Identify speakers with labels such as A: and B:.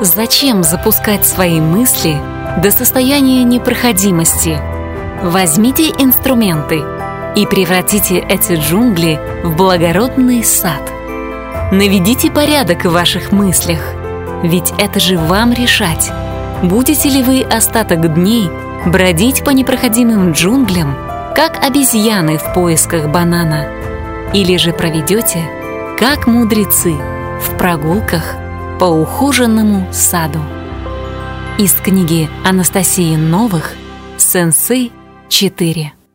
A: Зачем запускать свои мысли до состояния непроходимости? Возьмите инструменты и превратите эти джунгли в благородный сад. Наведите порядок в ваших мыслях, ведь это же вам решать, будете ли вы остаток дней бродить по непроходимым джунглям, как обезьяны в поисках банана, или же проведете, как мудрецы, в прогулках по ухоженному саду. Из книги Анастасии Новых «Сенсы 4».